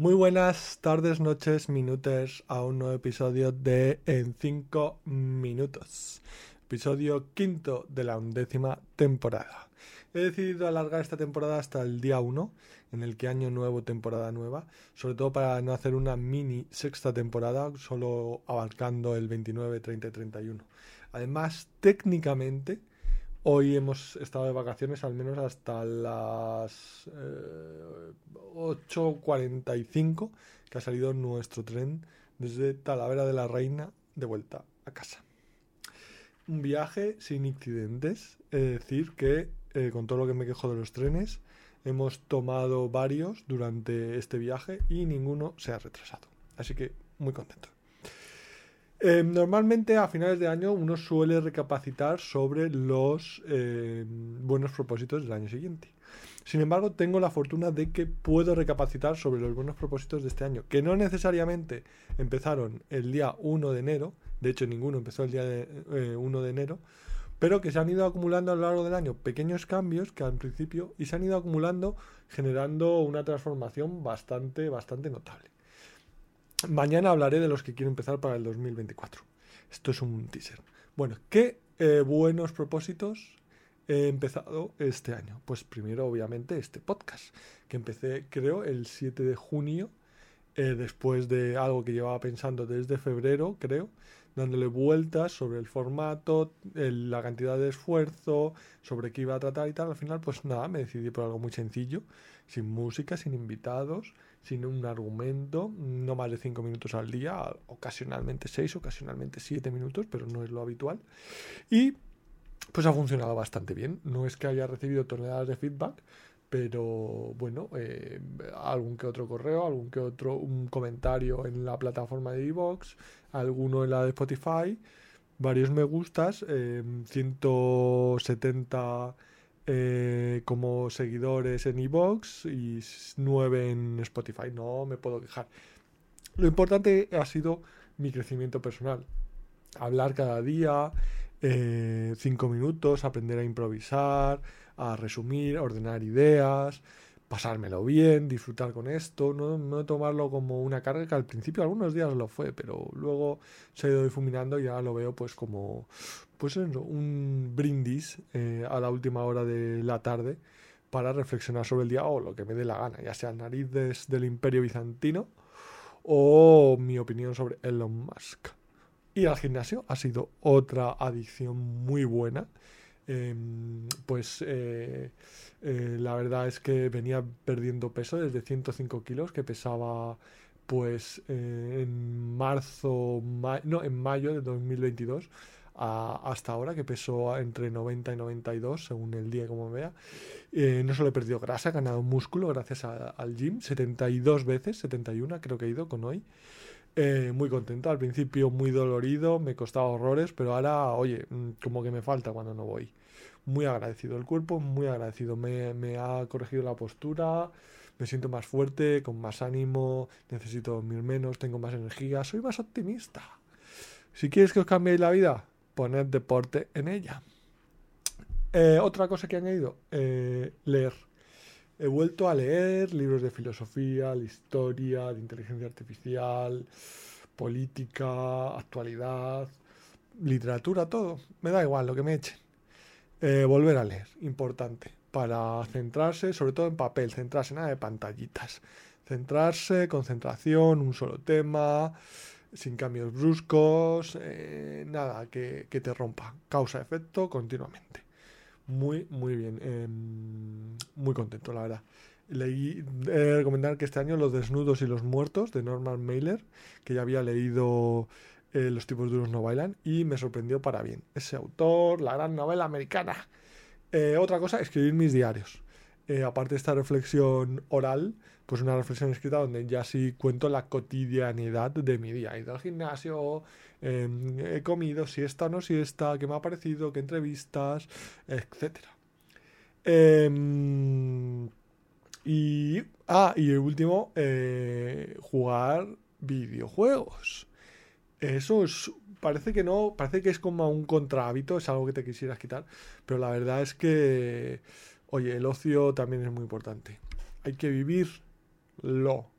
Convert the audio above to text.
Muy buenas tardes, noches, minutos a un nuevo episodio de En 5 minutos. Episodio quinto de la undécima temporada. He decidido alargar esta temporada hasta el día 1, en el que año nuevo, temporada nueva, sobre todo para no hacer una mini sexta temporada, solo abarcando el 29, 30 y 31. Además, técnicamente, Hoy hemos estado de vacaciones al menos hasta las 8.45 eh, que ha salido nuestro tren desde Talavera de la Reina de vuelta a casa. Un viaje sin incidentes, es decir, que eh, con todo lo que me quejo de los trenes, hemos tomado varios durante este viaje y ninguno se ha retrasado. Así que muy contento. Eh, normalmente a finales de año uno suele recapacitar sobre los eh, buenos propósitos del año siguiente. Sin embargo, tengo la fortuna de que puedo recapacitar sobre los buenos propósitos de este año, que no necesariamente empezaron el día 1 de enero, de hecho ninguno empezó el día 1 eh, de enero, pero que se han ido acumulando a lo largo del año pequeños cambios que al principio y se han ido acumulando generando una transformación bastante, bastante notable. Mañana hablaré de los que quiero empezar para el 2024. Esto es un teaser. Bueno, ¿qué eh, buenos propósitos he empezado este año? Pues primero, obviamente, este podcast, que empecé, creo, el 7 de junio, eh, después de algo que llevaba pensando desde febrero, creo, dándole vueltas sobre el formato, la cantidad de esfuerzo, sobre qué iba a tratar y tal. Al final, pues nada, me decidí por algo muy sencillo, sin música, sin invitados sin un argumento, no más de 5 minutos al día, ocasionalmente 6, ocasionalmente 7 minutos, pero no es lo habitual. Y pues ha funcionado bastante bien. No es que haya recibido toneladas de feedback, pero bueno, eh, algún que otro correo, algún que otro un comentario en la plataforma de iVoox, alguno en la de Spotify, varios me gustas, eh, 170 eh, como seguidores en iVoox y 9 en Spotify. No me puedo quejar. Lo importante ha sido mi crecimiento personal. Hablar cada día, 5 eh, minutos, aprender a improvisar, a resumir, ordenar ideas, pasármelo bien, disfrutar con esto, no, tomarlo como una carga que al principio algunos días lo fue, pero luego se ha ido difuminando y ahora lo veo pues como pues un brindis eh, a la última hora de la tarde para reflexionar sobre el día o lo que me dé la gana, ya sea narices del imperio bizantino o mi opinión sobre Elon Musk. Ir al gimnasio ha sido otra adicción muy buena. Em, pues eh, eh, la verdad es que venía perdiendo peso desde 105 kilos que pesaba pues en marzo, no, en mayo de 2022 hasta ahora, que pesó entre 90 y 92, según el día como vea. Eh, no solo he perdido grasa, he ganado músculo gracias al gym, 72 veces, 71 creo que he ido con hoy. Eh, muy contento, al principio muy dolorido, me costaba horrores, pero ahora, oye, mm, como que me falta cuando no voy. Muy agradecido, el cuerpo muy agradecido, me, me ha corregido la postura, me siento más fuerte, con más ánimo, necesito dormir menos, tengo más energía, soy más optimista. Si quieres que os cambie la vida, poner deporte en ella. Eh, otra cosa que han ido, eh, leer. He vuelto a leer libros de filosofía, de historia, de inteligencia artificial, política, actualidad, literatura, todo. Me da igual lo que me echen. Eh, volver a leer, importante, para centrarse, sobre todo en papel, centrarse nada de pantallitas. Centrarse, concentración, un solo tema, sin cambios bruscos, eh, nada que, te rompa, causa-efecto continuamente. Muy, muy bien, em, muy contento, la verdad. Leí, he recomendar que este año Los desnudos y los muertos de Norman Mailer, que ya había leído eh, Los tipos duros no bailan, y me sorprendió para bien. Ese autor, la gran novela americana. Eh, otra cosa, escribir mis diarios. Aparte de esta reflexión oral, pues una reflexión escrita donde ya sí cuento la cotidianidad de mi día. He ido al gimnasio, em, he comido, si esta o no si esta, qué me ha parecido, qué entrevistas, etc. Em, y, ah, y el último, eh, jugar videojuegos. Eso es, parece que no, parece que es como un contrahábito, es algo que te quisieras quitar, pero la verdad es que, oye, el ocio también es muy importante. Hay que vivir lo